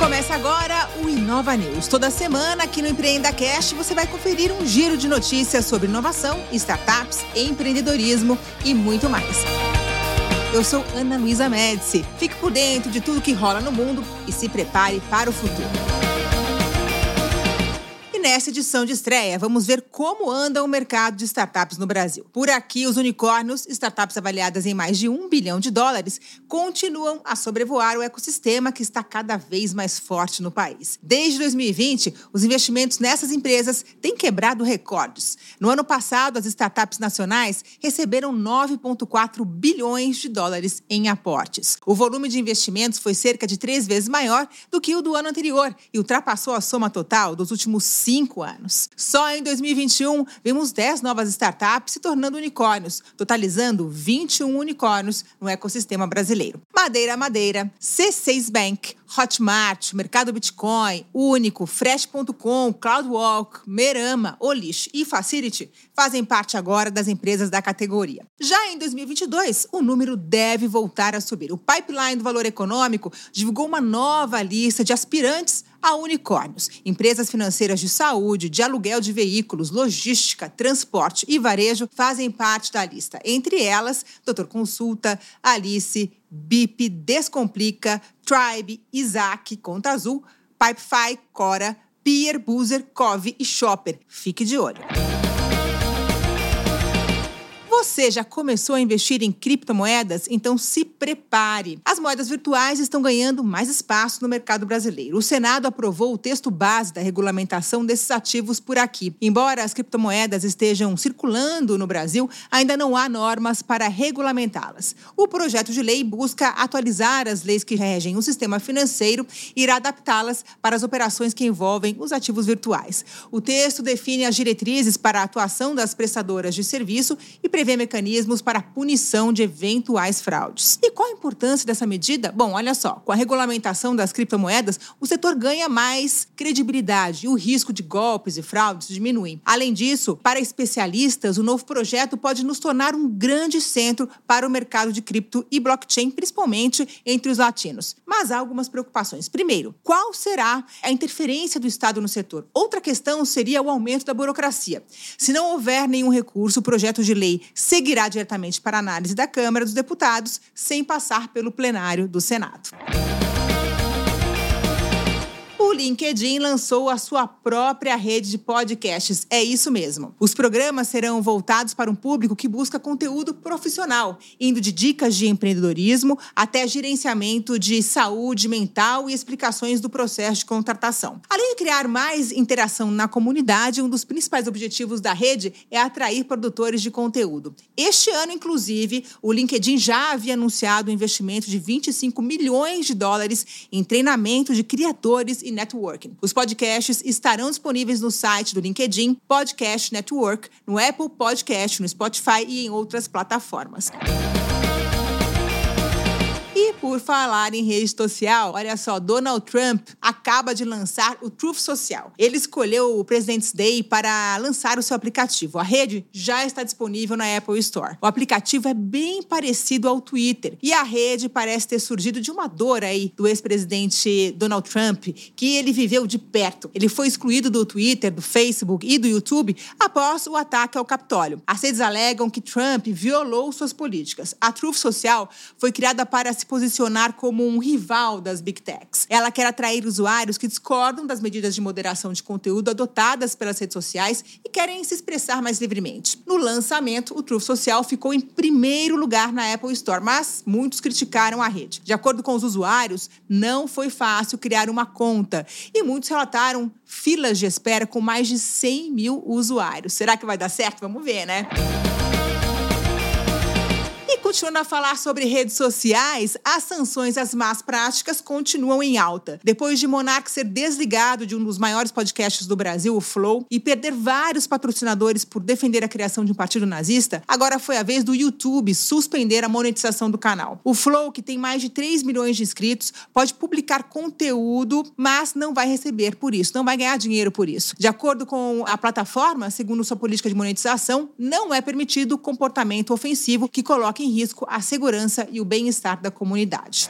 Começa agora o Inova News. Toda semana aqui no Empreenda Cast você vai conferir um giro de notícias sobre inovação, startups, empreendedorismo e muito mais. Eu sou Ana Luísa Médici. Fique por dentro de tudo que rola no mundo e se prepare para o futuro nessa edição de estreia, vamos ver como anda o mercado de startups no Brasil. Por aqui, os unicórnios, startups avaliadas em mais de um bilhão de dólares, continuam a sobrevoar o ecossistema que está cada vez mais forte no país. Desde 2020, os investimentos nessas empresas têm quebrado recordes. No ano passado, as startups nacionais receberam 9,4 bilhões de dólares em aportes. O volume de investimentos foi cerca de três vezes maior do que o do ano anterior e ultrapassou a soma total dos últimos cinco cinco anos. Só em 2021, vimos 10 novas startups se tornando unicórnios, totalizando 21 unicórnios no ecossistema brasileiro. Madeira Madeira, C6 Bank, Hotmart, Mercado Bitcoin, Único, Fresh.com, CloudWalk, Merama, Olish e Facility fazem parte agora das empresas da categoria. Já em 2022, o número deve voltar a subir. O Pipeline do Valor Econômico divulgou uma nova lista de aspirantes a unicórnios. Empresas financeiras de saúde, de aluguel de veículos, logística, transporte e varejo fazem parte da lista. Entre elas, Doutor Consulta, Alice, BIP, Descomplica, Tribe, Isaac, Conta Azul, Pipefy, Cora, Pier, Boozer, Cove e Shopper. Fique de olho. Você já começou a investir em criptomoedas? Então se prepare. As moedas virtuais estão ganhando mais espaço no mercado brasileiro. O Senado aprovou o texto base da regulamentação desses ativos por aqui. Embora as criptomoedas estejam circulando no Brasil, ainda não há normas para regulamentá-las. O projeto de lei busca atualizar as leis que regem o sistema financeiro e irá adaptá-las para as operações que envolvem os ativos virtuais. O texto define as diretrizes para a atuação das prestadoras de serviço e prevê prevê mecanismos para punição de eventuais fraudes. E qual a importância dessa medida? Bom, olha só, com a regulamentação das criptomoedas, o setor ganha mais credibilidade e o risco de golpes e fraudes diminui. Além disso, para especialistas, o novo projeto pode nos tornar um grande centro para o mercado de cripto e blockchain, principalmente entre os latinos. Mas há algumas preocupações. Primeiro, qual será a interferência do Estado no setor? Outra questão seria o aumento da burocracia. Se não houver nenhum recurso, o projeto de lei seguirá diretamente para análise da Câmara dos Deputados, sem passar pelo plenário do Senado. LinkedIn lançou a sua própria rede de podcasts. É isso mesmo. Os programas serão voltados para um público que busca conteúdo profissional, indo de dicas de empreendedorismo até gerenciamento de saúde mental e explicações do processo de contratação. Além de criar mais interação na comunidade, um dos principais objetivos da rede é atrair produtores de conteúdo. Este ano, inclusive, o LinkedIn já havia anunciado um investimento de 25 milhões de dólares em treinamento de criadores e Networking. Os podcasts estarão disponíveis no site do LinkedIn Podcast Network, no Apple Podcast, no Spotify e em outras plataformas. Por falar em rede social, olha só, Donald Trump acaba de lançar o Truth Social. Ele escolheu o President's Day para lançar o seu aplicativo. A rede já está disponível na Apple Store. O aplicativo é bem parecido ao Twitter e a rede parece ter surgido de uma dor aí do ex-presidente Donald Trump, que ele viveu de perto. Ele foi excluído do Twitter, do Facebook e do YouTube após o ataque ao Capitólio. As redes alegam que Trump violou suas políticas. A Truth Social foi criada para se posicionar posicionar como um rival das Big Techs. Ela quer atrair usuários que discordam das medidas de moderação de conteúdo adotadas pelas redes sociais e querem se expressar mais livremente. No lançamento, o Truth Social ficou em primeiro lugar na Apple Store, mas muitos criticaram a rede. De acordo com os usuários, não foi fácil criar uma conta e muitos relataram filas de espera com mais de 100 mil usuários. Será que vai dar certo? Vamos ver, né? Continuando a falar sobre redes sociais, as sanções às más práticas continuam em alta. Depois de Monark ser desligado de um dos maiores podcasts do Brasil, o Flow, e perder vários patrocinadores por defender a criação de um partido nazista, agora foi a vez do YouTube suspender a monetização do canal. O Flow, que tem mais de 3 milhões de inscritos, pode publicar conteúdo, mas não vai receber por isso, não vai ganhar dinheiro por isso. De acordo com a plataforma, segundo sua política de monetização, não é permitido comportamento ofensivo que coloque em risco risco a segurança e o bem-estar da comunidade.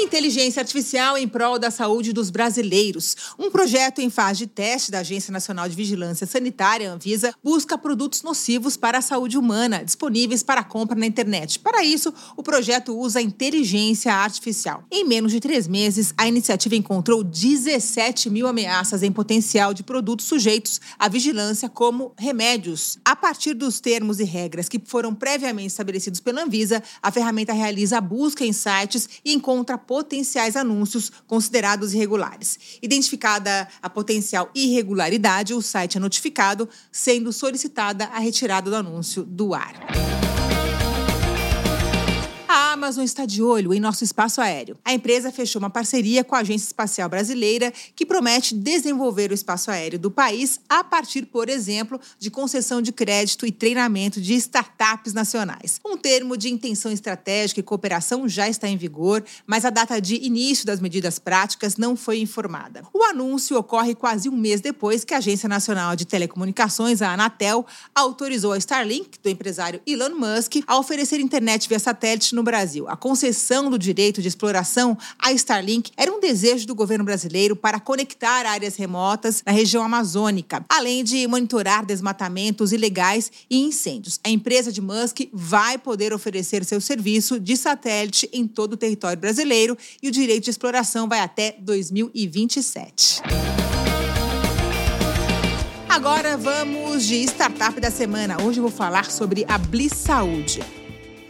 Inteligência Artificial em prol da saúde dos brasileiros. Um projeto em fase de teste da Agência Nacional de Vigilância Sanitária, Anvisa, busca produtos nocivos para a saúde humana, disponíveis para compra na internet. Para isso, o projeto usa inteligência artificial. Em menos de três meses, a iniciativa encontrou 17 mil ameaças em potencial de produtos sujeitos à vigilância, como remédios. A partir dos termos e regras que foram previamente estabelecidos pela Anvisa, a ferramenta realiza a busca em sites e encontra potenciais anúncios considerados irregulares. Identificada a potencial irregularidade, o site é notificado, sendo solicitada a retirada do anúncio do ar. Amazon está de olho em nosso espaço aéreo. A empresa fechou uma parceria com a Agência Espacial Brasileira que promete desenvolver o espaço aéreo do país a partir, por exemplo, de concessão de crédito e treinamento de startups nacionais. Um termo de intenção estratégica e cooperação já está em vigor, mas a data de início das medidas práticas não foi informada. O anúncio ocorre quase um mês depois que a Agência Nacional de Telecomunicações, a Anatel, autorizou a Starlink, do empresário Elon Musk, a oferecer internet via satélite no Brasil. Brasil. A concessão do direito de exploração à Starlink era um desejo do governo brasileiro para conectar áreas remotas na região amazônica, além de monitorar desmatamentos ilegais e incêndios. A empresa de Musk vai poder oferecer seu serviço de satélite em todo o território brasileiro e o direito de exploração vai até 2027. Agora vamos de startup da semana. Hoje eu vou falar sobre a Bliss Saúde.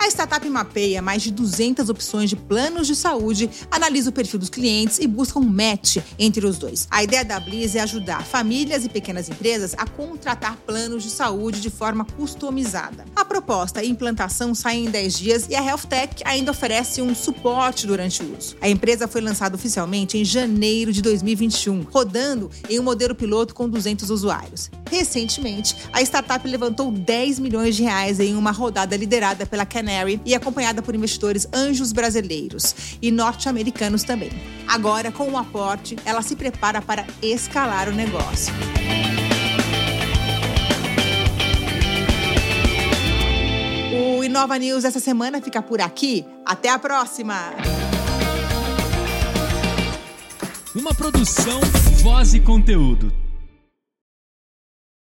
A startup mapeia mais de 200 opções de planos de saúde, analisa o perfil dos clientes e busca um match entre os dois. A ideia da Bliss é ajudar famílias e pequenas empresas a contratar planos de saúde de forma customizada. A proposta e implantação saem em 10 dias e a Health Tech ainda oferece um suporte durante o uso. A empresa foi lançada oficialmente em janeiro de 2021, rodando em um modelo piloto com 200 usuários. Recentemente, a startup levantou 10 milhões de reais em uma rodada liderada pela Canary e acompanhada por investidores anjos brasileiros e norte-americanos também. Agora, com o aporte, ela se prepara para escalar o negócio. O Inova News essa semana fica por aqui. Até a próxima! Uma produção, voz e conteúdo.